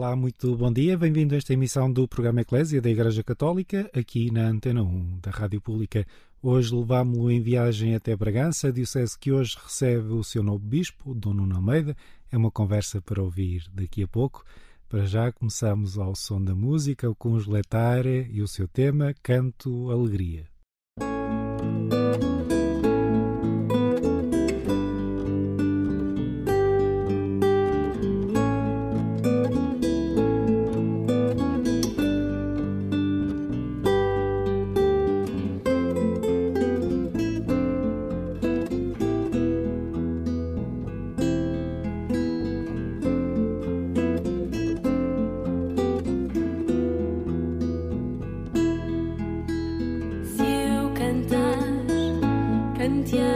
Olá, muito bom dia. Bem-vindo a esta emissão do programa Eclésia da Igreja Católica, aqui na Antena 1 da Rádio Pública. Hoje levámo-lo em viagem até Bragança, diocese que hoje recebe o seu novo bispo, Dom Nuno Almeida. É uma conversa para ouvir daqui a pouco. Para já começamos ao som da música com os Letare e o seu tema Canto Alegria. Só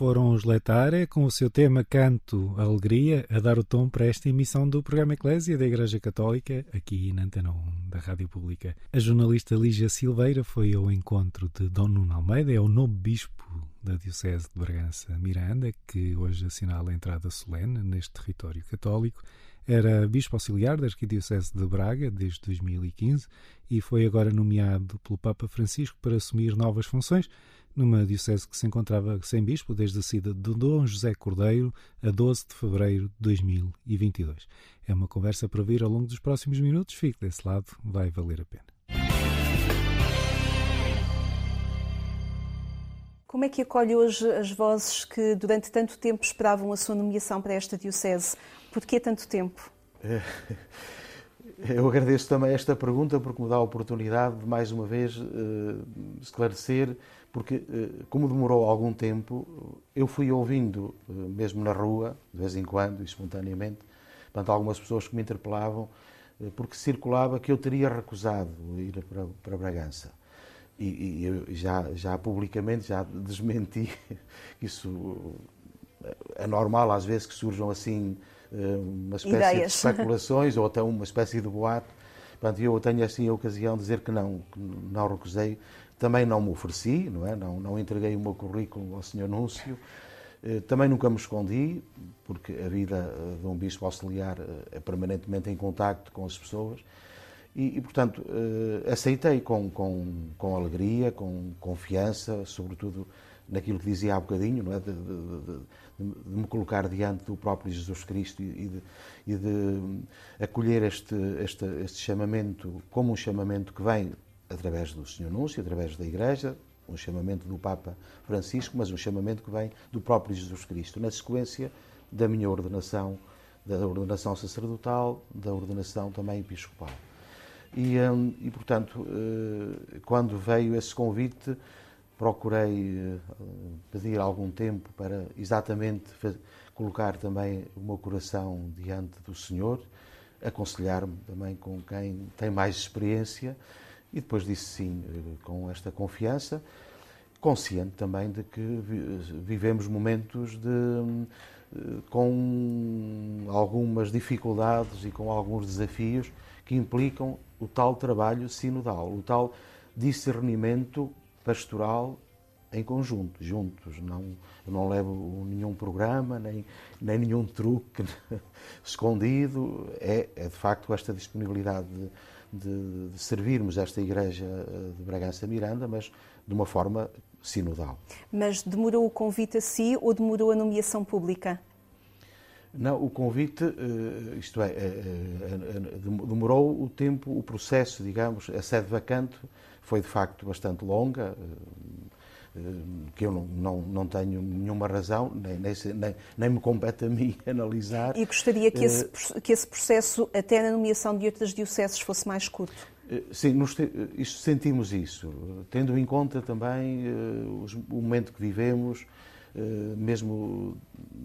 foram os Letare com o seu tema Canto, Alegria, a dar o tom para esta emissão do programa Eclésia da Igreja Católica, aqui na Antena 1 da Rádio Pública. A jornalista Lígia Silveira foi ao encontro de Dom Nuno Almeida, é o novo bispo da Diocese de Bragança Miranda, que hoje assinala a entrada solene neste território católico. Era bispo auxiliar da Arquidiocese de Braga desde 2015 e foi agora nomeado pelo Papa Francisco para assumir novas funções numa diocese que se encontrava sem bispo desde a saída de Dom José Cordeiro a 12 de fevereiro de 2022. É uma conversa para vir ao longo dos próximos minutos. Fique desse lado, vai valer a pena. Como é que acolhe hoje as vozes que durante tanto tempo esperavam a sua nomeação para esta diocese? Por que tanto tempo? É, eu agradeço também esta pergunta porque me dá a oportunidade de mais uma vez uh, esclarecer porque eh, como demorou algum tempo, eu fui ouvindo, eh, mesmo na rua, de vez em quando, espontaneamente, portanto, algumas pessoas que me interpelavam, eh, porque circulava que eu teria recusado ir para, para Bragança. E, e eu já, já publicamente já desmenti isso. É normal às vezes que surjam assim uma espécie Ideias. de especulações ou até uma espécie de boato. Portanto, eu tenho assim a ocasião de dizer que não, que não recusei, também não me ofereci, não é? Não, não entreguei o meu currículo ao Sr. Núncio. Eh, também nunca me escondi, porque a vida eh, de um bispo auxiliar eh, é permanentemente em contacto com as pessoas. E, e portanto, aceitei com, com, com alegria, com confiança, sobretudo naquilo que dizia há bocadinho, não é? de, de, de, de me colocar diante do próprio Jesus Cristo e e de acolher este, este, este chamamento como um chamamento que vem através do Senhor Núncio, através da Igreja, um chamamento do Papa Francisco, mas um chamamento que vem do próprio Jesus Cristo, na sequência da minha ordenação, da ordenação sacerdotal, da ordenação também episcopal. E, hum, e portanto, eh, quando veio esse convite, procurei eh, pedir algum tempo para exatamente colocar também o meu coração diante do Senhor, aconselhar-me também com quem tem mais experiência e depois disse sim, eh, com esta confiança, consciente também de que vivemos momentos de, eh, com algumas dificuldades e com alguns desafios que implicam o tal trabalho sinodal, o tal discernimento pastoral em conjunto, juntos. Não, eu não levo nenhum programa, nem, nem nenhum truque escondido. É, é de facto esta disponibilidade de, de, de servirmos esta Igreja eh, de Bragança Miranda, mas de uma forma sinodal. Mas demorou o convite a si ou demorou a nomeação pública? Não, o convite, eh, isto é, eh, demorou o tempo, o processo, digamos, a sede vacante foi de facto bastante longa, que eu não, não, não tenho nenhuma razão, nem, nem, nem, me compete a mim analisar. E gostaria que esse, eh, que esse processo, até na nomeação de outras dioceses, fosse mais curto? Eh, sim, nos, isto, sentimos isso, tendo em conta também o momento que vivemos, mesmo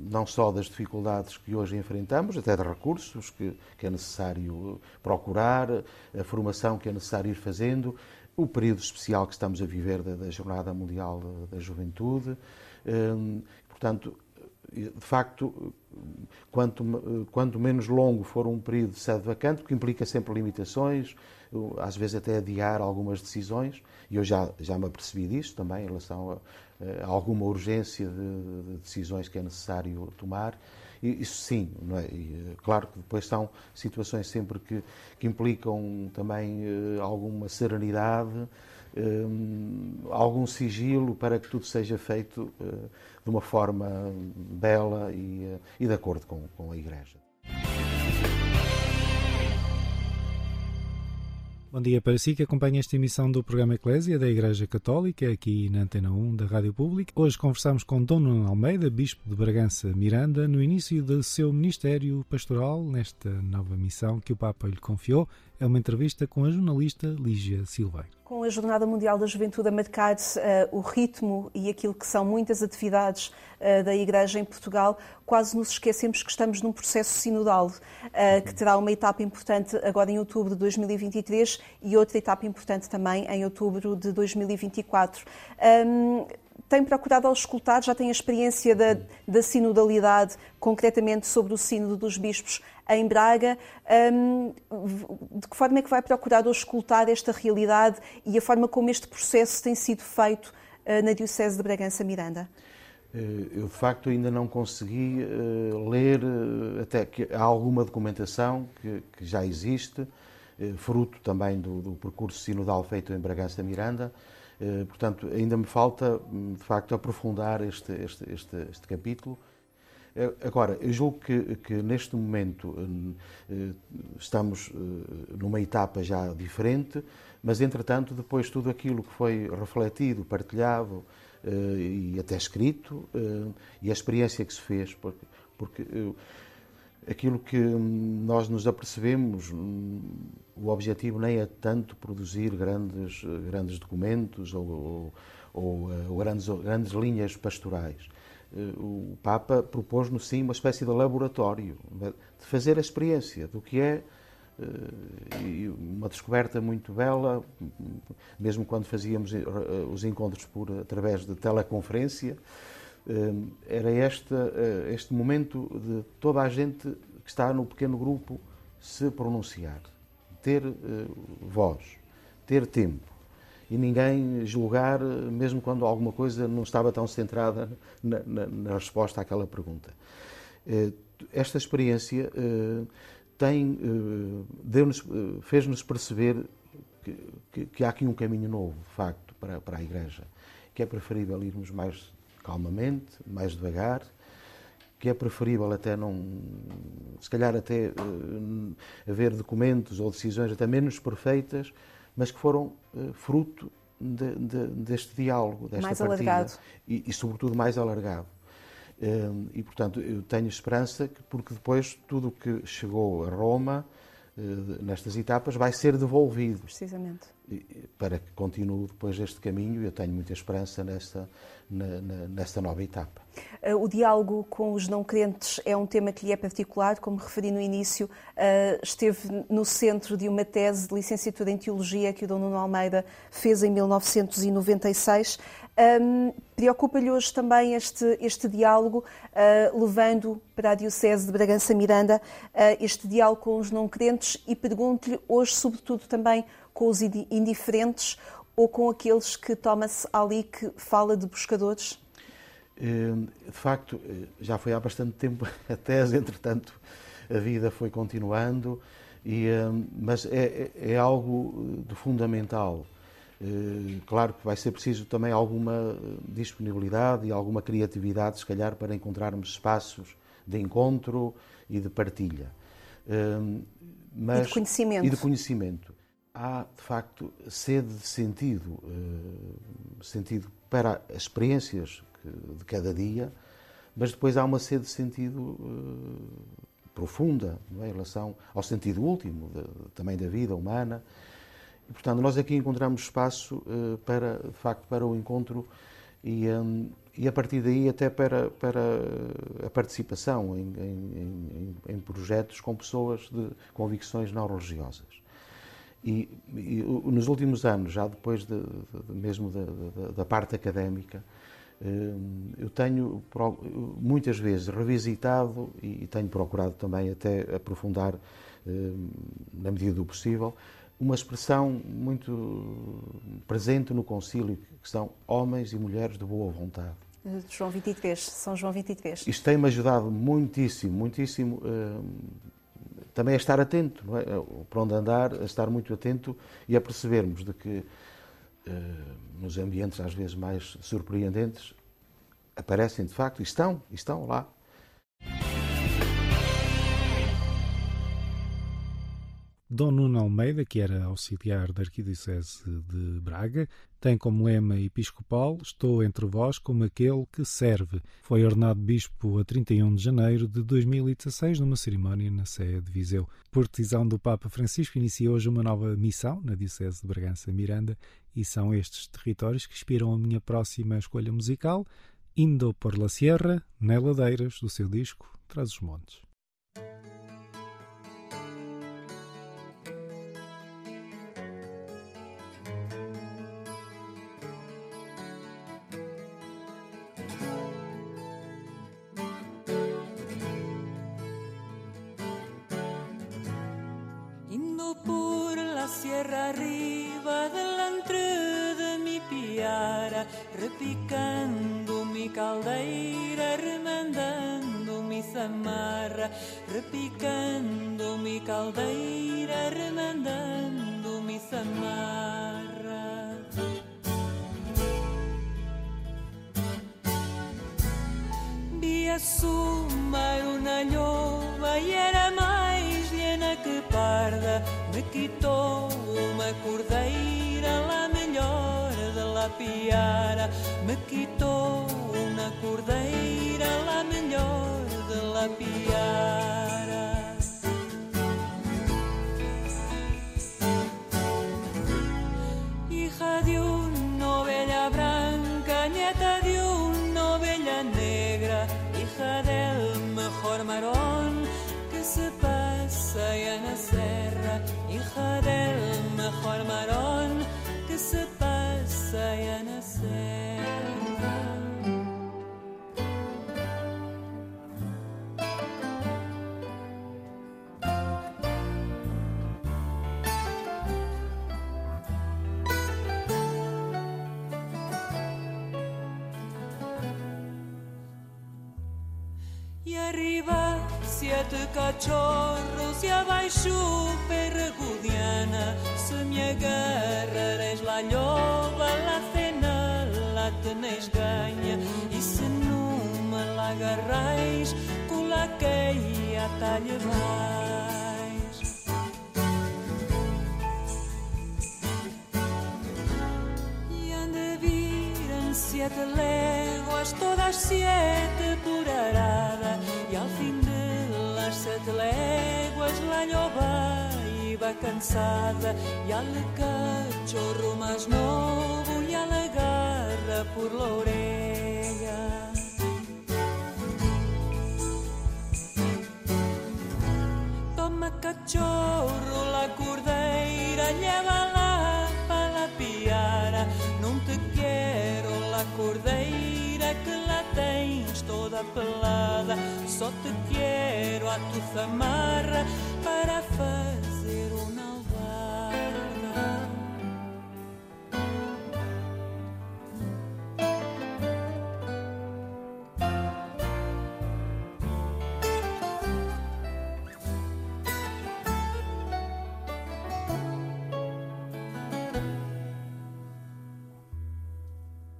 não só das dificuldades que hoje enfrentamos, até de recursos que, que é necessário procurar, a formação que é necessário ir fazendo, o período especial que estamos a viver da, da Jornada Mundial da, da Juventude. Hum, portanto, de facto, quanto, quanto menos longo for um período de sede vacante, que implica sempre limitações, às vezes até adiar algumas decisões, e eu já, já me apercebi disso também em relação a, a alguma urgência de, de, decisões que é necessário tomar. Isso sim, é? E, eh, claro que depois são situações sempre que, que implicam também uh, alguma serenidade, um, algum sigilo para que tudo seja feito de uma forma bela e, e de acordo com, com a Igreja. Bom dia para si que acompanha esta emissão do programa Eclésia da Igreja Católica, aqui na Antena 1 da Rádio Pública. Hoje conversamos com Dom Nuno Almeida, Bispo de Bragança Miranda, no início do seu ministério pastoral, nesta nova missão que o Papa lhe confiou. É uma entrevista com a jornalista Lígia Silveira. Com a Jornada Mundial da Juventude a marcar uh, o ritmo e aquilo que são muitas atividades uh, da Igreja em Portugal, quase nos esquecemos que estamos num processo sinodal, uh, que terá uma etapa importante agora em outubro de 2023 e outra etapa importante também em outubro de 2024. Um, tem procurado escutar, já tem a experiência da, da sinodalidade, concretamente sobre o sínodo dos bispos em Braga. Um, de que forma é que vai procurar escutar esta realidade e a forma como este processo tem sido feito uh, na Diocese de Bragança-Miranda? Eh, eu, de facto, ainda não consegui uh, ler, até que há alguma documentação que, que já existe, fruto também do, do, percurso sinodal feito em Bragança-Miranda, eh, portanto, ainda me falta, hum, de facto, aprofundar este, este, este, este capítulo. Eh, agora, eu julgo que, que neste momento hum, eh, estamos numa etapa já diferente, mas entretanto, depois tudo aquilo que foi refletido, partilhado e até escrito, e a experiência que se fez, porque, porque aquilo que hum, nós nos apercebemos, hum, o objetivo nem é tanto produzir grandes, grandes documentos ou, ou, ou, eh, grandes, grandes linhas pastorais. Eh, o Papa propôs-nos sim uma espécie de laboratório, de fazer a experiência do que é eh, uma descoberta muito bela, mesmo quando fazíamos os encontros por através de teleconferência, era este, eh, este momento de toda a gente que está no pequeno grupo se pronunciar, ter eh, voz, ter tempo e ninguém julgar, mesmo quando alguma coisa não estava tão centrada na, na, na resposta àquela pergunta. Esta experiência fez-nos perceber que, que, que, há aqui um caminho novo, de facto, para, para a Igreja, que é preferível irmos mais calmamente, mais devagar, que é preferível até não, se calhar até uh, haver documentos ou decisões até menos perfeitas, mas que foram uh, fruto de, de, deste diálogo, desta mais partilha. alargado. E, e, sobretudo, mais alargado. Uh, e, portanto, eu tenho esperança que, porque depois tudo o que chegou a Roma, nestas etapas, vai ser devolvido. Precisamente. Para que continue depois este caminho, eu tenho muita esperança nesta, nesta nova etapa. Eh, o diálogo com os não crentes é um tema que lhe é particular, como referi no início, eh, esteve no centro de uma tese de licenciatura em Teologia que o Dom Nuno Almeida fez em 1996. Um, Preocupa-lhe hoje também este, este diálogo, uh, levando para a Diocese de Bragança-Miranda uh, este diálogo com os não crentes e pergunto-lhe hoje, sobretudo, também com os indiferentes, ou com aqueles que Thomas Ali que fala de buscadores? Hum, de facto, eh, já foi há bastante tempo a tese, entretanto, a vida foi continuando, e, hum, mas é, é, é algo de fundamental. Eh, claro que vai ser preciso também alguma disponibilidade e alguma criatividade, se calhar, para encontrarmos espaços de encontro e de partilha. Mas, e de conhecimento. E de conhecimento há, de facto, sede de sentido, eh, sentido para as experiências de cada dia, mas depois há uma sede de sentido eh, profunda é? em relação ao sentido último de, também da vida humana. E, portanto, nós aqui encontramos espaço eh, para, de facto, para o encontro e, um, e a partir daí até para, para a participação em, em, em, em projetos com pessoas de convicções não religiosas. E, e, nos últimos anos, já depois de, de, mesmo da, da, parte académica, eh, eu tenho muitas vezes revisitado e tenho procurado também até aprofundar, eh, na medida do possível, uma expressão muito presente no concílio, que são homens e mulheres de boa vontade. João 23, São João 23. Isto tem-me ajudado muitíssimo, muitíssimo eh, também é estar atento, não é? para onde andar, a estar muito atento e a percebermos de que eh, nos ambientes às vezes mais surpreendentes aparecem de facto, e estão, estão lá Dom Nuno Almeida, que era auxiliar da Arquidiocese de Braga, tem como lema episcopal Estou entre vós como aquele que serve. Foi ordenado bispo a 31 de janeiro de 2016 numa cerimónia na Sé de Viseu. Por decisão do Papa Francisco, inicia hoje uma nova missão na Diocese de Bragança-Miranda e são estes territórios que inspiram a minha próxima escolha musical, Indo por la Sierra, na Ladeiras, do seu disco Traz os Montes. Sierra arriba delante de mi piara, repicando mi caldeira, remandando mi zamarra, repicando mi caldeira, remandando mi zamarra. Vi a sumar una lloba e era mais llena que parda, me quitou uma cordeira, lá melhor de la piara, me quitou uma cordeira, lá melhor de la piara. hija del mejor varón que se pasa y a nacer. arriba siete cachorros y abaixo perregudiana Se me agarrares la lloba, la cena la tenéis ganha E se me la agarrais, com la que a talha E viram siete léguas, todas siete por arada. E ao fim de las sete léguas lloba iba cansada E al cachorro mais novo e a la por la orella Toma cachorro la cordeira, llévala para la piara. Não te quero la cordeira que toda pelada. Só te quero a tu zamarra para fazer uma albarda.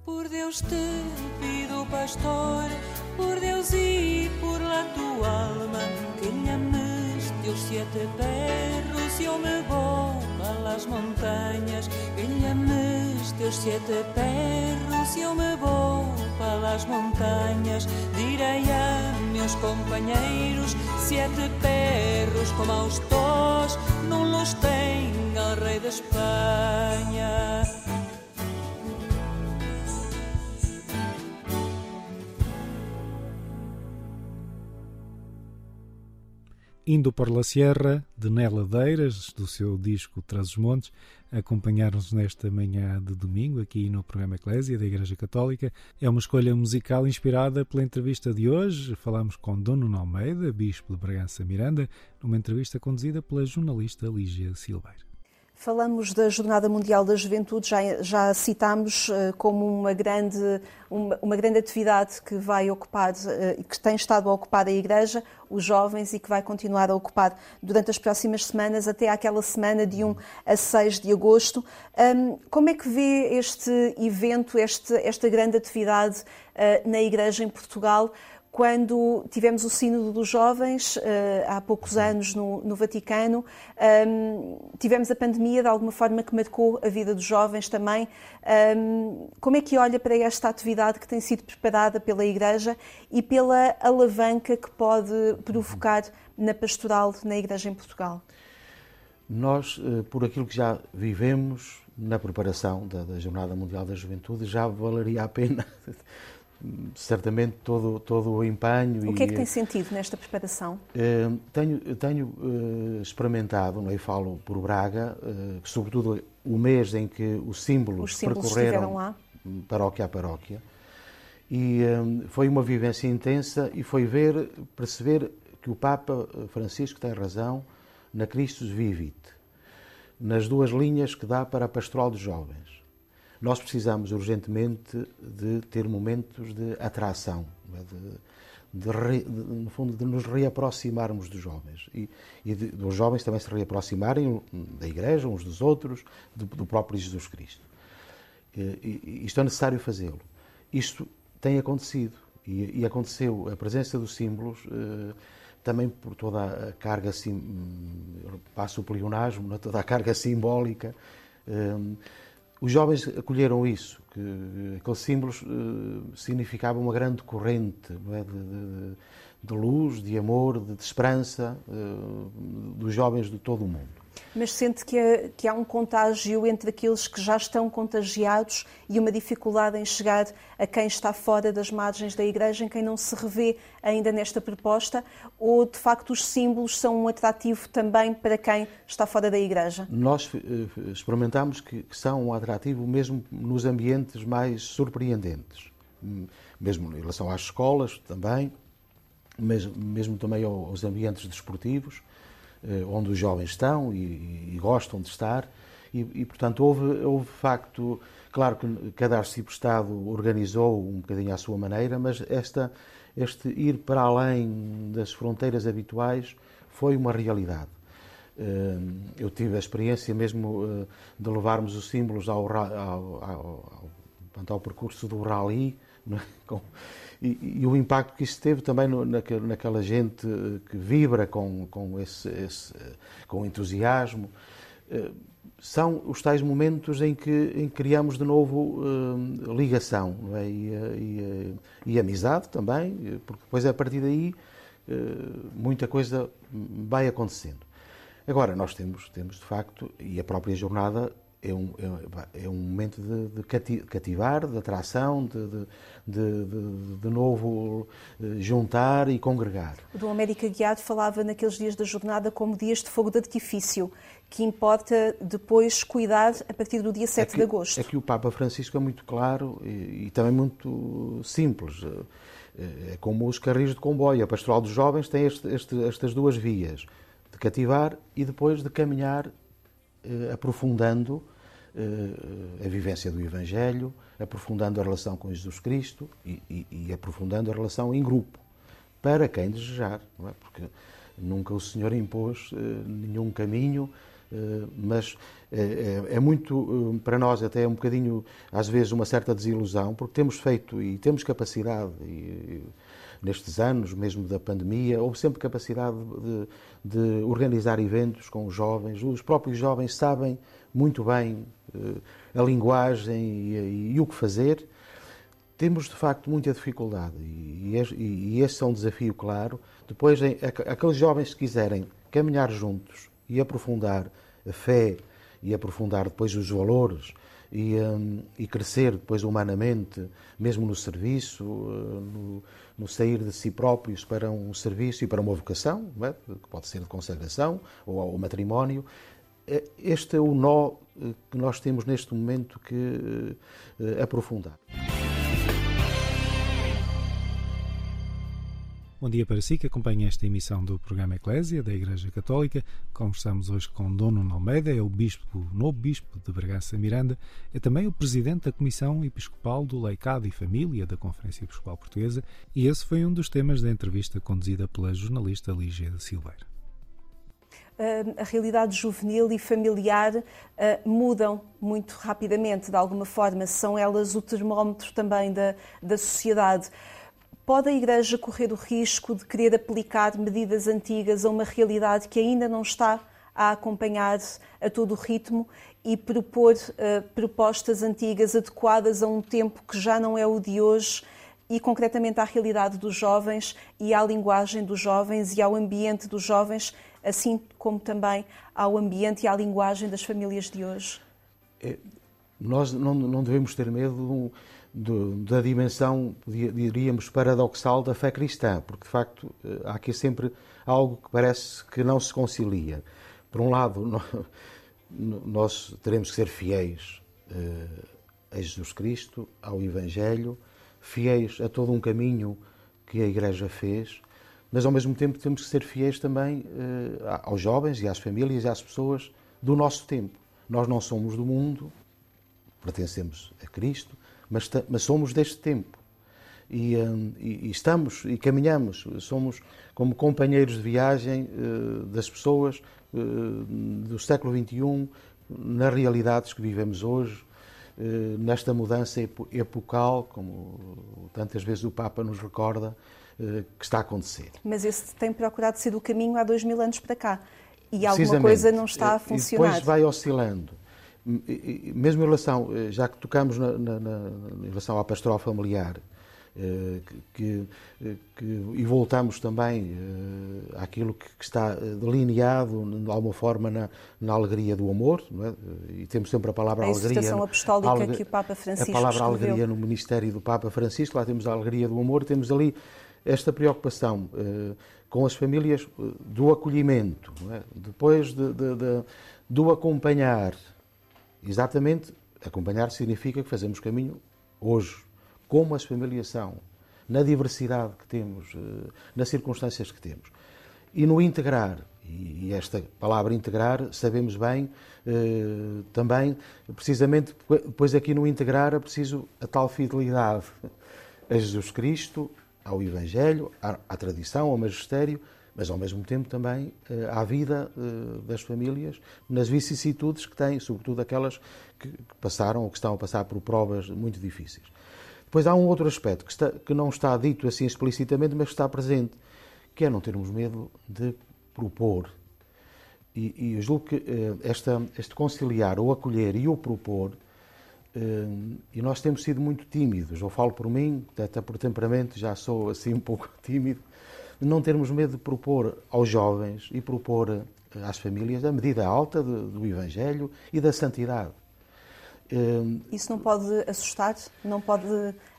Por Deus te pido, pastor, por Deus e por la tu alma, que lhe ames teus siete perros e eu me vou para las montanhas. Que lhe ames teus siete perros e eu me vou para las montanhas. Direi a meus companheiros, siete perros como aos tos, não los tenha o rei de Espanha. Indo por La Sierra, de Neladeiras, do seu disco Traz os Montes, acompanhar-nos nesta manhã de domingo aqui no programa Eclésia da Igreja Católica. É uma escolha musical inspirada pela entrevista de hoje. Falamos com Dom Nuno Almeida, Bispo de Bragança Miranda, numa entrevista conduzida pela jornalista Lígia Silveira. Falamos da Jornada Mundial da Juventude, já, já citámos uh, como uma grande, uma, uma, grande atividade que vai ocupar, uh, que tem estado a ocupar a Igreja, os jovens e que vai continuar a ocupar durante as próximas semanas, até àquela semana de 1 a 6 de agosto. Um, como é que vê este evento, este, esta grande atividade uh, na Igreja em Portugal? Quando tivemos o Sínodo dos Jovens, há poucos anos no, no Vaticano, tivemos a pandemia de alguma forma que marcou a vida dos jovens também. Como é que olha para esta atividade que tem sido preparada pela Igreja e pela alavanca que pode provocar na pastoral na Igreja em Portugal? Nós, por aquilo que já vivemos na preparação da, da Jornada Mundial da Juventude, já valeria a pena certamente todo, todo o empenho. O que é que tem sentido nesta preparação? Uh, tenho tenho uh, experimentado, não é? falo por Braga, que sobretudo o mês em que os símbolos, os símbolos percorreram lá. paróquia a paróquia, e foi uma vivência intensa e foi ver, perceber que o Papa Francisco tem razão na Christus Vivit. nas duas linhas que dá para a pastoral dos jovens. Nós precisamos urgentemente de ter momentos de atração, é? de, de, de, no fundo, de nos reaproximarmos dos jovens e, e dos jovens também se reaproximarem da Igreja, uns dos outros, do, do próprio Jesus Cristo. E, e, isto é necessário fazê-lo. Isto tem acontecido e, e, aconteceu a presença dos símbolos. Eh, também por toda a carga, sim, passo o pleonasmo, é? toda a carga simbólica. Um, os jovens acolheram isso, que aqueles símbolos uh, significavam uma grande corrente é? de, de, de, luz, de amor, de, de esperança uh, dos jovens de todo o mundo. Mas sente que, é, que há um contágio entre aqueles que já estão contagiados e uma dificuldade em chegar a quem está fora das margens da Igreja, em quem não se revê ainda nesta proposta? Ou, de facto, os símbolos são um atrativo também para quem está fora da Igreja? Nós eh, experimentamos que, que são um atrativo mesmo nos ambientes mais surpreendentes, mesmo em relação às escolas também, mesmo, mesmo também aos ambientes desportivos eh, onde os jovens estão e, e gostam de estar. E, e, portanto, houve, houve facto, claro que cada arcebispo-estado organizou um bocadinho à sua maneira, mas esta, este ir para além das fronteiras habituais foi uma realidade. Eh, eu tive a experiência mesmo eh, de levarmos os símbolos ao, ao, ao, ao, ao percurso do rally, né, com, e, o impacto que isso teve também no, naquela, gente eh, que vibra com, com esse, esse eh, com entusiasmo. Eh, são os tais momentos em que, em criamos de novo ligação é? e, e, e, amizade também, porque depois a partir daí muita coisa vai acontecendo. Agora, nós temos, temos de facto, e a própria jornada é um, é, é um momento de, de, cativar, de atração, de, de, de, novo eh, juntar e congregar. O Dom América Guiado falava naqueles dias da jornada como dias de fogo de artifício, que importa depois cuidar a partir do dia 7 é que, de agosto. É que o Papa Francisco é muito claro e, e também muito simples. Eh, é como os carris de comboio. A Pastoral dos Jovens tem este, este, estas duas vias, de cativar e depois de caminhar aprofundando eh, a vivência do Evangelho, aprofundando a relação com Jesus Cristo e, e, e aprofundando a relação em grupo, para quem desejar, é? porque nunca o Senhor impôs uh, nenhum caminho, mas é, é, muito, para nós até é um bocadinho, às vezes, uma certa desilusão, porque temos feito e temos capacidade, e, nestes anos, mesmo da pandemia, houve sempre capacidade de, de organizar eventos com os jovens, os próprios jovens sabem muito bem uh, a linguagem e, e, o que fazer, temos de facto muita dificuldade e, e, e esse é um desafio claro. Depois, aqueles jovens que quiserem caminhar juntos e aprofundar a fé e aprofundar depois os valores e, um, e crescer depois humanamente, mesmo no serviço, no, no, sair de si próprios para um serviço e para uma vocação, é? que pode ser de consagração ou ao matrimónio, é, este é o nó eh, que nós temos neste momento que eh, aprofundar. Bom dia para si que acompanha esta emissão do programa Eclésia da Igreja Católica. Conversamos hoje com Dono Almeida, é o bispo, novo bispo de Bragança Miranda, é também o presidente da Comissão Episcopal do Leicado e Família da Conferência Episcopal Portuguesa e esse foi um dos temas da entrevista conduzida pela jornalista Lígia Silveira a realidade juvenil e familiar mudam muito rapidamente, de alguma forma, são elas o termómetro também da, da sociedade. Pode a Igreja correr o risco de querer aplicar medidas antigas a uma realidade que ainda não está a acompanhar a todo o ritmo e propor uh, propostas antigas adequadas a um tempo que já não é o de hoje e concretamente à realidade dos jovens e à linguagem dos jovens e ao ambiente dos jovens assim como também ao ambiente e à linguagem das famílias de hoje? É, nós não, não, devemos ter medo do, da dimensão, diríamos, paradoxal da fé cristã, porque de facto eh, há aqui sempre algo que parece que não se concilia. Por um lado, nós teremos que ser fiéis eh, a Jesus Cristo, ao Evangelho, fiéis a todo um caminho que a Igreja fez, mas ao mesmo tempo temos que ser fiéis também uh, aos jovens e às famílias e às pessoas do nosso tempo. Nós não somos do mundo, pertencemos a Cristo, mas, mas somos deste tempo. E, um, e, e, estamos e caminhamos, somos como companheiros de viagem uh, das pessoas uh, do século XXI, nas realidades que vivemos hoje, uh, nesta mudança epocal, como tantas vezes o Papa nos recorda, que está a acontecer. Mas esse tem procurado ser o caminho há dois mil anos para cá. E alguma coisa não está a funcionar. E depois vai oscilando. Mesmo em relação, já que tocamos na, na, na em relação à pastoral familiar, eh, que, que, e voltamos também uh, àquilo que, que, está delineado de alguma forma na, na alegria do amor, é? e temos sempre a palavra a alegria. A apostólica que o Papa Francisco A palavra escreveu. alegria no ministério do Papa Francisco, lá temos a alegria do amor, temos ali esta preocupação uh, com as famílias do acolhimento, é? depois de, de, de, do acompanhar. Exatamente, acompanhar significa que fazemos caminho hoje como as famílias são, na diversidade que temos, eh, nas circunstâncias que temos. E no integrar, e esta palavra integrar, sabemos bem, eh, também, precisamente, depois aqui no integrar é preciso a tal fidelidade a Jesus Cristo, ao Evangelho, à tradição, ao magistério, mas ao mesmo tempo também eh, à vida das famílias, nas vicissitudes que têm, sobretudo aquelas que passaram ou que estão a passar por provas muito difíceis. Depois há um outro aspecto que, está, que não está dito assim explicitamente, mas que está presente, que é não termos medo de propor. E, e eu julgo que eh, esta, este conciliar, o acolher e o propor, eh, e nós temos sido muito tímidos, eu falo por mim, até por temperamento já sou assim um pouco tímido, não termos medo de propor aos jovens e propor eh, às famílias a medida alta do Evangelho e da santidade. Hum, Isso não pode assustar? Não pode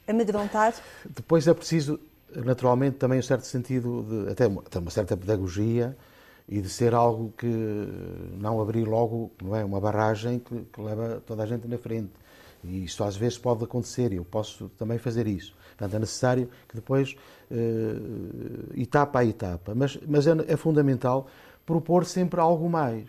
amedrontar? Depois é preciso, naturalmente, também um certo sentido, de, até uma, até uma certa pedagogia e de ser algo que não abrir logo não é, uma barragem que, que leva toda a gente na frente. E isso às vezes pode acontecer e eu posso também fazer isso. Portanto, é necessário que depois, uh, etapa a etapa, mas, mas é, é fundamental propor sempre algo mais.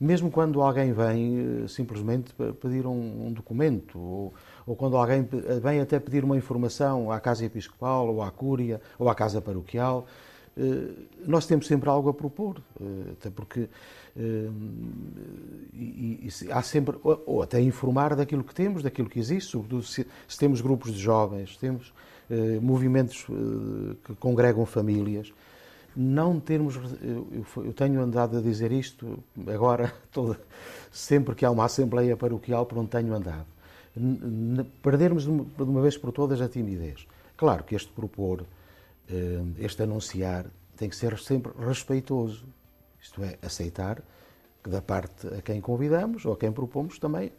Mesmo quando alguém vem eh, simplesmente pedir um, um documento, ou, ou, quando alguém vem até pedir uma informação à Casa Episcopal, ou à Cúria, ou à Casa Paroquial, eh, nós temos sempre algo a propor, eh, até porque e, e, há sempre, ou até informar daquilo que temos, daquilo que existe, sobretudo se, se temos grupos de jovens, temos movimentos que congregam famílias, não termos. Eu, eu, tenho andado a dizer isto agora, toda, sempre que há uma Assembleia Paroquial por onde tenho andado. Perdermos de uma vez por todas a timidez. Claro que este propor, eh, este anunciar, tem que ser sempre respeitoso. Isto é, aceitar que da parte a quem convidamos ou a quem propomos também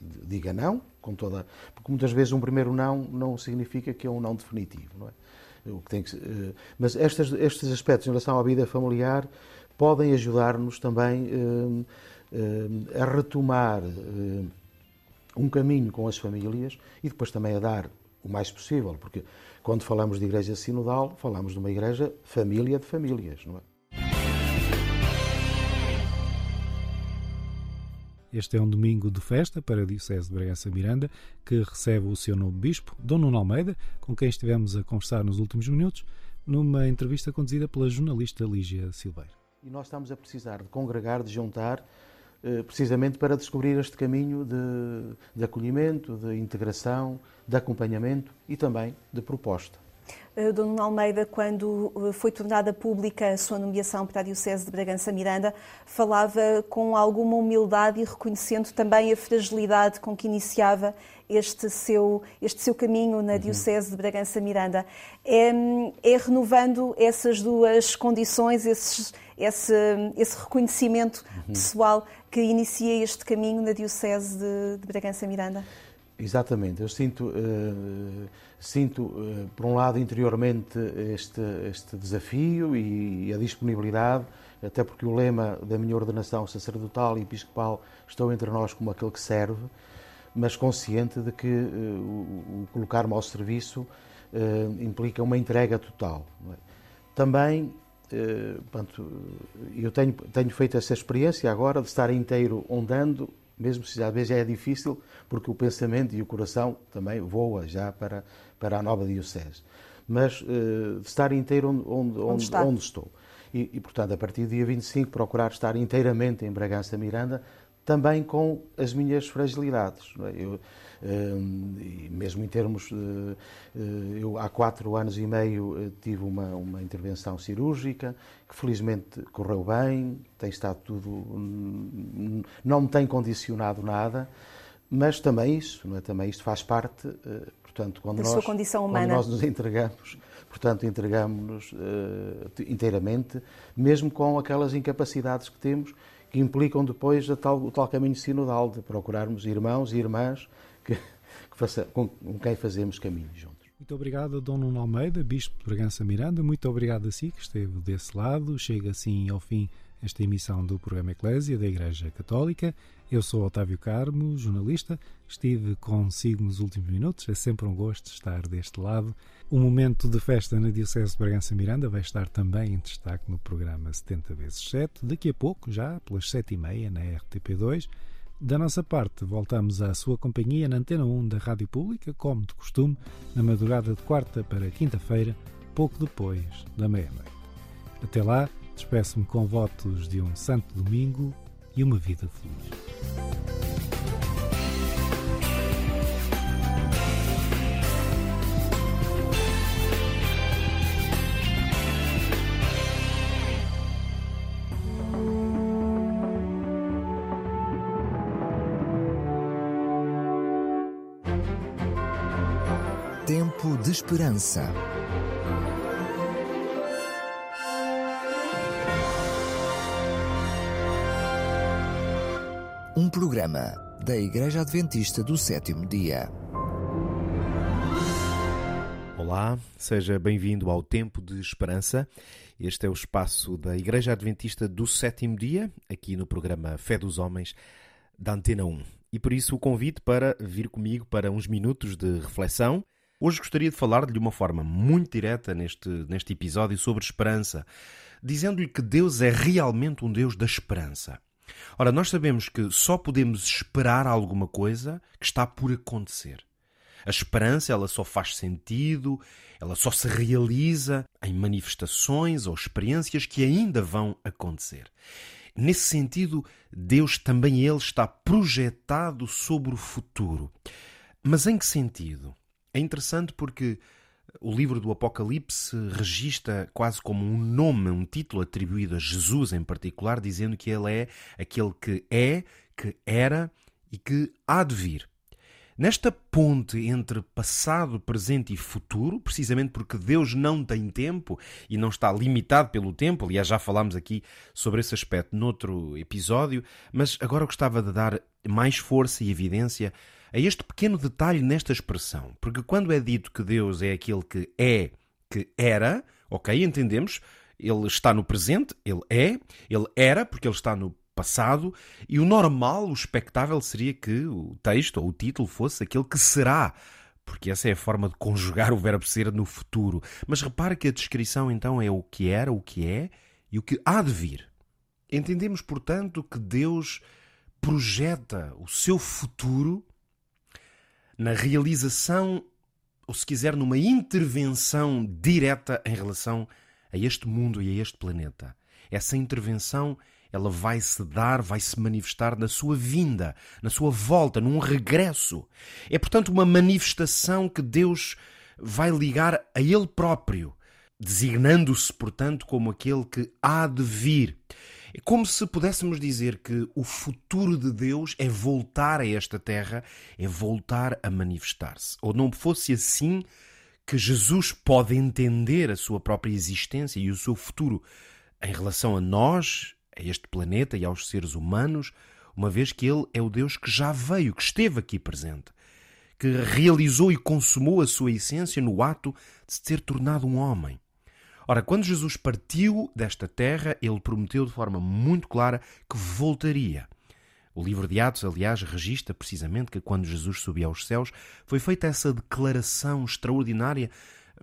diga não, com toda. Porque muitas vezes um primeiro não não significa que é um não definitivo, não é? o que tem que, eh, mas estes, estes aspectos em relação à vida familiar podem ajudar-nos também eh, eh, a retomar um caminho com as famílias e depois também a dar o mais possível, porque quando falamos de igreja sinodal, falamos de uma igreja família de famílias, não é? Este é um domingo de festa para a Diocese de Bragança Miranda, que recebe o seu novo bispo, Dom Nuno Almeida, com quem estivemos a conversar nos últimos minutos, numa entrevista conduzida pela jornalista Lígia Silveira. E nós estamos a precisar de congregar, de juntar, eh, precisamente para descobrir este caminho de, de acolhimento, de integração, de acompanhamento e também de proposta. Uh, Dona Almeida, quando uh, foi tornada pública a sua nomeação para a Diocese de Bragança Miranda, falava com alguma humildade e reconhecendo também a fragilidade com que iniciava este seu, este seu caminho na uhum. Diocese de Bragança Miranda. É, é renovando essas duas condições, esses, esse, esse reconhecimento uhum. pessoal que inicia este caminho na Diocese de, de Bragança Miranda? Exatamente, eu sinto, uh, sinto uh, por um lado interiormente este, este desafio e, e, a disponibilidade, até porque o lema da minha ordenação sacerdotal e episcopal estou entre nós como aquele que serve, mas consciente de que uh, o, o colocar-me ao serviço implica uma entrega total. É? Também portanto, eu tenho, tenho feito essa experiência agora de estar inteiro ondando, mesmo se às vezes é difícil, porque o pensamento e o coração também voa já para, para a nova Diocese. Mas de estar inteiro onde, onde, onde, onde estou. E, e, portanto, a partir do dia 25, procurar estar inteiramente em Bragança Miranda, também com as minhas fragilidades. É? Eu, e mesmo em termos. Eu, há quatro anos e meio, eh, tive uma, uma intervenção cirúrgica que felizmente correu bem, tem estado tudo. não me tem condicionado nada, mas também isso, não é? também isto faz parte. Eh, portanto, quando, da nós, sua condição humana. quando nós nos entregamos, portanto, entregamos-nos inteiramente, mesmo com aquelas incapacidades que temos que implicam depois tal, o tal caminho sinodal de procurarmos irmãos e irmãs que, que faça, com, com quem fazemos caminho juntos. Muito obrigado a Dom Nuno Almeida, Bispo de Bragança Miranda. Muito obrigado a si que esteve desse lado. Chega assim ao fim esta emissão do programa Eclésia da Igreja Católica. Eu sou Otávio Carmo, jornalista. Estive consigo nos últimos minutos. É sempre um gosto estar deste lado. O momento de festa na Diocese de Bragança Miranda vai estar também em destaque no programa 70 vezes 7. Daqui a pouco, já pelas 7h30 na RTP2. Da nossa parte, voltamos à sua companhia na Antena 1 da Rádio Pública, como de costume, na madrugada de quarta para quinta-feira, pouco depois da meia-noite. Até lá, despeço-me com votos de um santo domingo e uma vida feliz. Esperança. Um programa da Igreja Adventista do Sétimo Dia. Olá, seja bem-vindo ao Tempo de Esperança. Este é o espaço da Igreja Adventista do Sétimo Dia, aqui no programa Fé dos Homens, da Antena 1. E por isso o convite para vir comigo para uns minutos de reflexão. Hoje gostaria de falar-lhe de uma forma muito direta neste, neste episódio sobre esperança, dizendo-lhe que Deus é realmente um Deus da esperança. Ora, nós sabemos que só podemos esperar alguma coisa que está por acontecer. A esperança, ela só faz sentido, ela só se realiza em manifestações ou experiências que ainda vão acontecer. Nesse sentido, Deus também ele está projetado sobre o futuro. Mas em que sentido? É interessante porque o livro do Apocalipse registra quase como um nome, um título atribuído a Jesus em particular, dizendo que ele é aquele que é, que era e que há de vir. Nesta ponte entre passado, presente e futuro, precisamente porque Deus não tem tempo e não está limitado pelo tempo, aliás, já falámos aqui sobre esse aspecto noutro episódio, mas agora gostava de dar mais força e evidência a este pequeno detalhe nesta expressão, porque quando é dito que Deus é aquele que é, que era, ok, entendemos, ele está no presente, ele é, ele era, porque ele está no passado, e o normal, o expectável seria que o texto ou o título fosse aquele que será, porque essa é a forma de conjugar o verbo ser no futuro. Mas repare que a descrição então é o que era, o que é e o que há de vir. Entendemos, portanto, que Deus projeta o seu futuro na realização, ou se quiser, numa intervenção direta em relação a este mundo e a este planeta. Essa intervenção ela vai se dar, vai se manifestar na sua vinda, na sua volta, num regresso. É, portanto, uma manifestação que Deus vai ligar a Ele próprio, designando-se, portanto, como aquele que há de vir. É como se pudéssemos dizer que o futuro de Deus é voltar a esta terra, é voltar a manifestar-se. Ou não fosse assim que Jesus pode entender a sua própria existência e o seu futuro em relação a nós, a este planeta e aos seres humanos, uma vez que Ele é o Deus que já veio, que esteve aqui presente, que realizou e consumou a sua essência no ato de se ter tornado um homem. Ora, quando Jesus partiu desta terra, ele prometeu de forma muito clara que voltaria. O livro de Atos, aliás, registra precisamente que quando Jesus subiu aos céus, foi feita essa declaração extraordinária,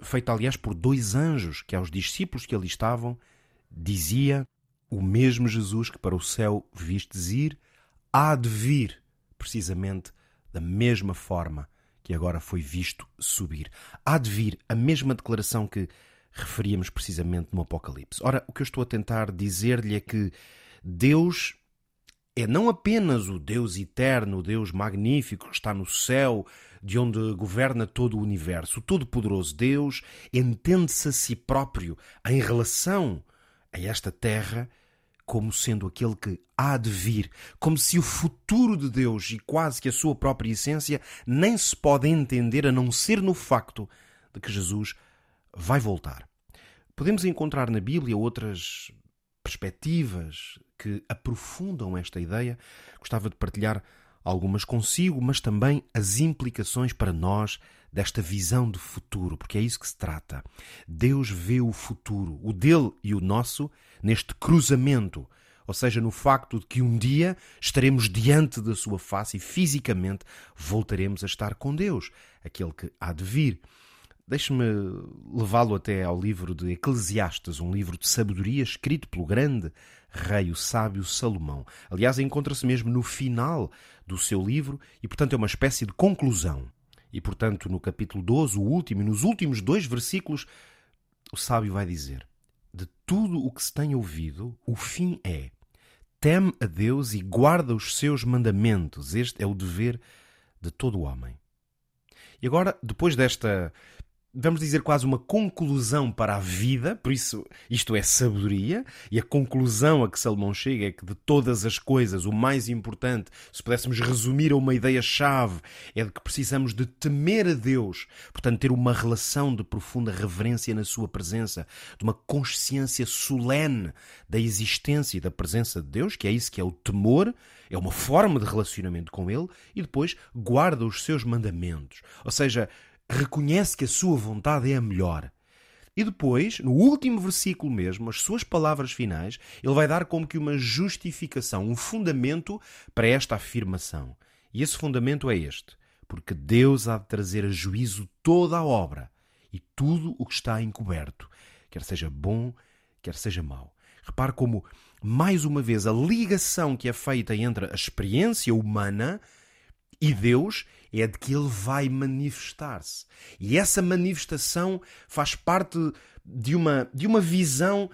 feita, aliás, por dois anjos que aos discípulos que ali estavam Dizia o mesmo Jesus que para o céu vistes ir, há de vir, precisamente da mesma forma que agora foi visto subir. Há de vir a mesma declaração que referíamos precisamente no Apocalipse. Ora, o que eu estou a tentar dizer-lhe é que Deus é não apenas o Deus eterno, o Deus magnífico que está no céu, de onde governa todo o universo. O Todo-Poderoso Deus entende-se a si próprio em relação a esta terra como sendo aquele que há de vir, como se o futuro de Deus e quase que a sua própria essência nem se pode entender a não ser no facto de que Jesus vai voltar. Podemos encontrar na Bíblia outras perspectivas que aprofundam esta ideia. Gostava de partilhar algumas consigo, mas também as implicações para nós desta visão de futuro, porque é isso que se trata. Deus vê o futuro, o dele e o nosso, neste cruzamento, ou seja, no facto de que um dia estaremos diante da sua face e fisicamente voltaremos a estar com Deus, aquele que há de vir. Deixe-me levá-lo até ao livro de Eclesiastes, um livro de sabedoria escrito pelo grande rei, o sábio Salomão. Aliás, encontra-se mesmo no final do seu livro e, portanto, é uma espécie de conclusão. E, portanto, no capítulo 12, o último, e nos últimos dois versículos, o sábio vai dizer: De tudo o que se tem ouvido, o fim é: teme a Deus e guarda os seus mandamentos. Este é o dever de todo homem. E agora, depois desta vamos dizer, quase uma conclusão para a vida, por isso isto é sabedoria, e a conclusão a que Salomão chega é que de todas as coisas, o mais importante, se pudéssemos resumir a uma ideia-chave, é de que precisamos de temer a Deus, portanto, ter uma relação de profunda reverência na Sua presença, de uma consciência solene da existência e da presença de Deus, que é isso que é o temor, é uma forma de relacionamento com Ele, e depois guarda os seus mandamentos. Ou seja, reconhece que a sua vontade é a melhor. E depois, no último versículo mesmo, as suas palavras finais, ele vai dar como que uma justificação, um fundamento para esta afirmação. E esse fundamento é este: porque Deus há de trazer a juízo toda a obra e tudo o que está encoberto, quer seja bom, quer seja mau. Repare como, mais uma vez, a ligação que é feita entre a experiência humana e Deus é de que ele vai manifestar-se. E essa manifestação faz parte de uma, de uma visão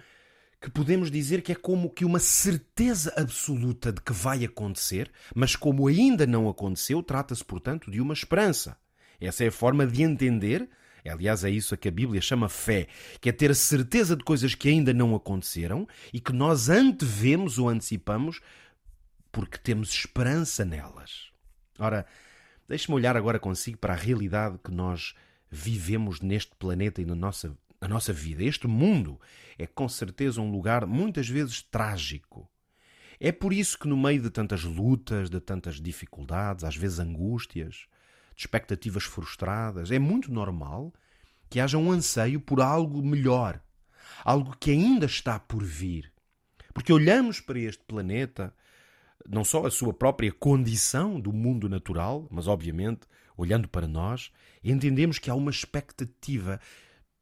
que podemos dizer que é como que uma certeza absoluta de que vai acontecer, mas como ainda não aconteceu, trata-se, portanto, de uma esperança. Essa é a forma de entender, aliás, é isso a que a Bíblia chama fé, que é ter a certeza de coisas que ainda não aconteceram e que nós antevemos ou antecipamos porque temos esperança nelas. Ora, Deixe-me olhar agora consigo para a realidade que nós vivemos neste planeta e na nossa, na nossa vida. Este mundo é com certeza um lugar muitas vezes trágico. É por isso que, no meio de tantas lutas, de tantas dificuldades, às vezes angústias, de expectativas frustradas, é muito normal que haja um anseio por algo melhor, algo que ainda está por vir. Porque olhamos para este planeta não só a sua própria condição do mundo natural, mas obviamente, olhando para nós, entendemos que há uma expectativa,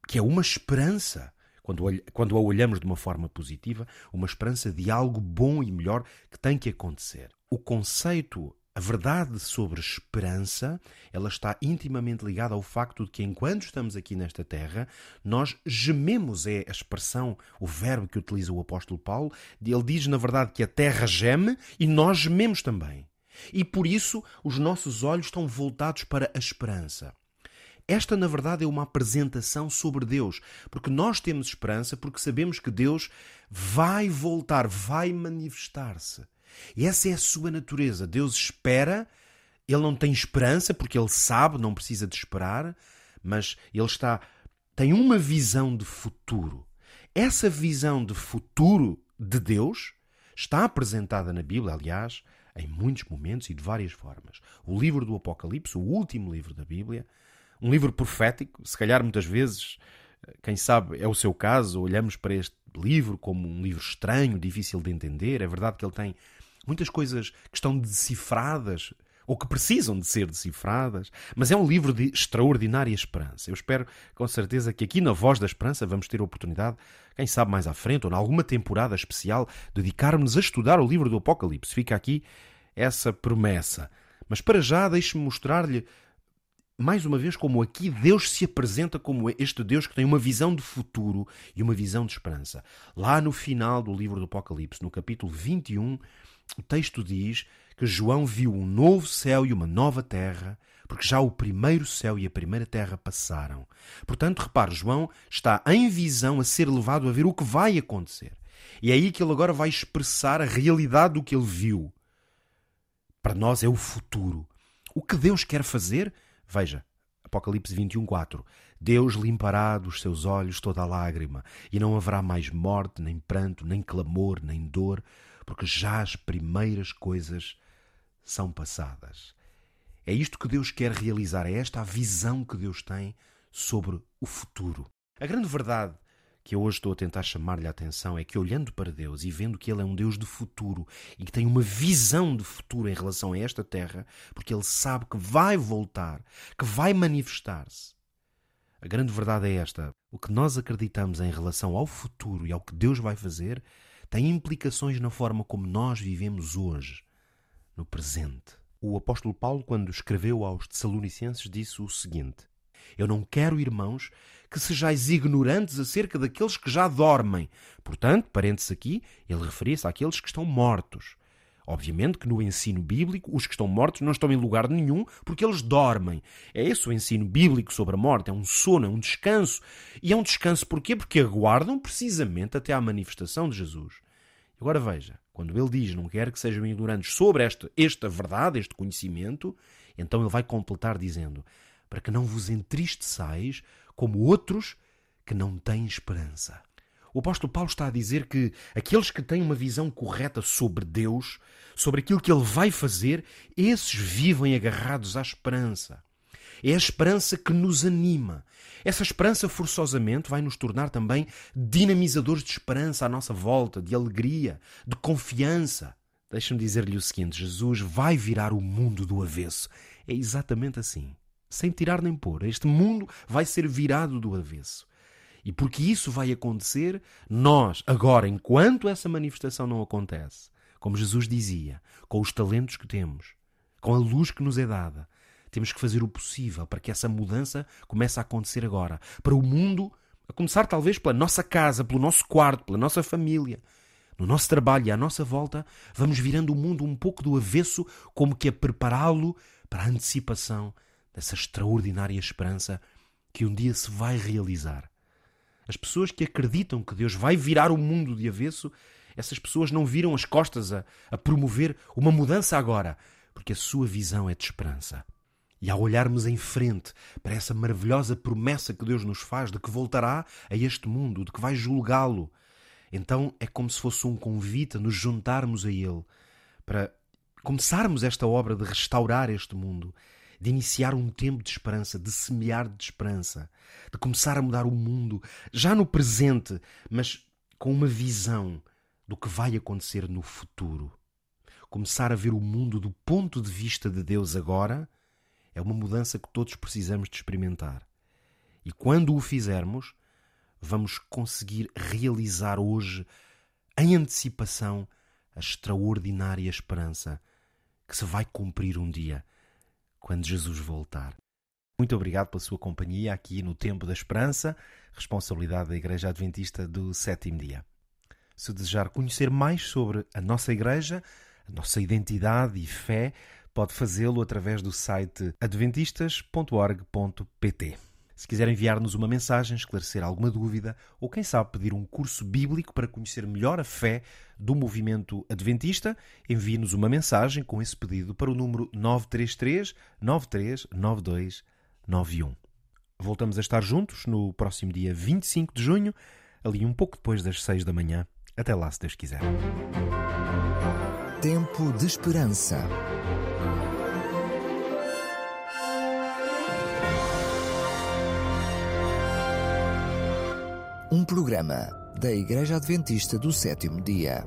que é uma esperança, quando, quando a olhamos de uma forma positiva, uma esperança de algo bom e melhor que tem que acontecer. O conceito a verdade sobre esperança, ela está intimamente ligada ao facto de que enquanto estamos aqui nesta terra, nós gememos, é a expressão, o verbo que utiliza o apóstolo Paulo, ele diz na verdade que a terra geme e nós gememos também. E por isso os nossos olhos estão voltados para a esperança. Esta, na verdade, é uma apresentação sobre Deus, porque nós temos esperança porque sabemos que Deus vai voltar, vai manifestar-se. E essa é a sua natureza. Deus espera, ele não tem esperança porque ele sabe, não precisa de esperar, mas ele está tem uma visão de futuro. Essa visão de futuro de Deus está apresentada na Bíblia, aliás, em muitos momentos e de várias formas. O livro do Apocalipse, o último livro da Bíblia, um livro profético, se calhar muitas vezes, quem sabe é o seu caso, olhamos para este livro como um livro estranho, difícil de entender. É verdade que ele tem muitas coisas que estão decifradas, ou que precisam de ser decifradas, mas é um livro de extraordinária esperança. Eu espero com certeza que aqui na Voz da Esperança vamos ter a oportunidade, quem sabe mais à frente, ou em alguma temporada especial, dedicarmos a estudar o livro do Apocalipse. Fica aqui essa promessa. Mas para já, deixe-me mostrar-lhe mais uma vez como aqui Deus se apresenta como este Deus que tem uma visão de futuro e uma visão de esperança. Lá no final do livro do Apocalipse, no capítulo 21, o texto diz que João viu um novo céu e uma nova terra, porque já o primeiro céu e a primeira terra passaram. Portanto, repare, João está em visão a ser levado a ver o que vai acontecer. E é aí que ele agora vai expressar a realidade do que ele viu. Para nós é o futuro. O que Deus quer fazer? Veja, Apocalipse 21, 4. Deus limpará dos seus olhos toda a lágrima, e não haverá mais morte, nem pranto, nem clamor, nem dor, porque já as primeiras coisas são passadas. É isto que Deus quer realizar, é esta a visão que Deus tem sobre o futuro. A grande verdade que eu hoje estou a tentar chamar-lhe a atenção é que, olhando para Deus e vendo que Ele é um Deus de futuro e que tem uma visão de futuro em relação a esta terra, porque Ele sabe que vai voltar, que vai manifestar-se. A grande verdade é esta: o que nós acreditamos em relação ao futuro e ao que Deus vai fazer tem implicações na forma como nós vivemos hoje no presente. O apóstolo Paulo, quando escreveu aos Tessalonicenses, disse o seguinte: Eu não quero, irmãos, que sejais ignorantes acerca daqueles que já dormem. Portanto, parênteses aqui, ele referia-se àqueles que estão mortos. Obviamente que no ensino bíblico os que estão mortos não estão em lugar nenhum porque eles dormem. É esse o ensino bíblico sobre a morte, é um sono, é um descanso. E é um descanso porquê? Porque aguardam precisamente até à manifestação de Jesus. Agora veja, quando ele diz não quer que sejam ignorantes sobre esta, esta verdade, este conhecimento, então ele vai completar dizendo: para que não vos entristeçais como outros que não têm esperança. O apóstolo Paulo está a dizer que aqueles que têm uma visão correta sobre Deus, sobre aquilo que ele vai fazer, esses vivem agarrados à esperança. É a esperança que nos anima. Essa esperança forçosamente vai nos tornar também dinamizadores de esperança à nossa volta, de alegria, de confiança. Deixa-me dizer-lhe o seguinte: Jesus vai virar o mundo do avesso. É exatamente assim. Sem tirar nem pôr. Este mundo vai ser virado do avesso. E porque isso vai acontecer, nós, agora, enquanto essa manifestação não acontece, como Jesus dizia, com os talentos que temos, com a luz que nos é dada, temos que fazer o possível para que essa mudança comece a acontecer agora. Para o mundo, a começar talvez pela nossa casa, pelo nosso quarto, pela nossa família. No nosso trabalho e à nossa volta, vamos virando o mundo um pouco do avesso, como que a prepará-lo para a antecipação dessa extraordinária esperança que um dia se vai realizar. As pessoas que acreditam que Deus vai virar o mundo de avesso, essas pessoas não viram as costas a, a promover uma mudança agora, porque a sua visão é de esperança. E ao olharmos em frente para essa maravilhosa promessa que Deus nos faz de que voltará a este mundo, de que vai julgá-lo, então é como se fosse um convite a nos juntarmos a Ele para começarmos esta obra de restaurar este mundo, de iniciar um tempo de esperança, de semear de esperança, de começar a mudar o mundo já no presente, mas com uma visão do que vai acontecer no futuro. Começar a ver o mundo do ponto de vista de Deus agora é uma mudança que todos precisamos de experimentar. E quando o fizermos, vamos conseguir realizar hoje, em antecipação, a extraordinária esperança que se vai cumprir um dia, quando Jesus voltar. Muito obrigado pela sua companhia aqui no Tempo da Esperança, responsabilidade da Igreja Adventista do Sétimo Dia. Se desejar conhecer mais sobre a nossa Igreja, a nossa identidade e fé, pode fazê-lo através do site adventistas.org.pt. Se quiser enviar-nos uma mensagem, esclarecer alguma dúvida ou, quem sabe, pedir um curso bíblico para conhecer melhor a fé do movimento adventista, envie-nos uma mensagem com esse pedido para o número 933 9392 91. Voltamos a estar juntos no próximo dia 25 de junho, ali um pouco depois das 6 da manhã. Até lá, se Deus quiser. Tempo de Esperança. Um programa da Igreja Adventista do Sétimo Dia.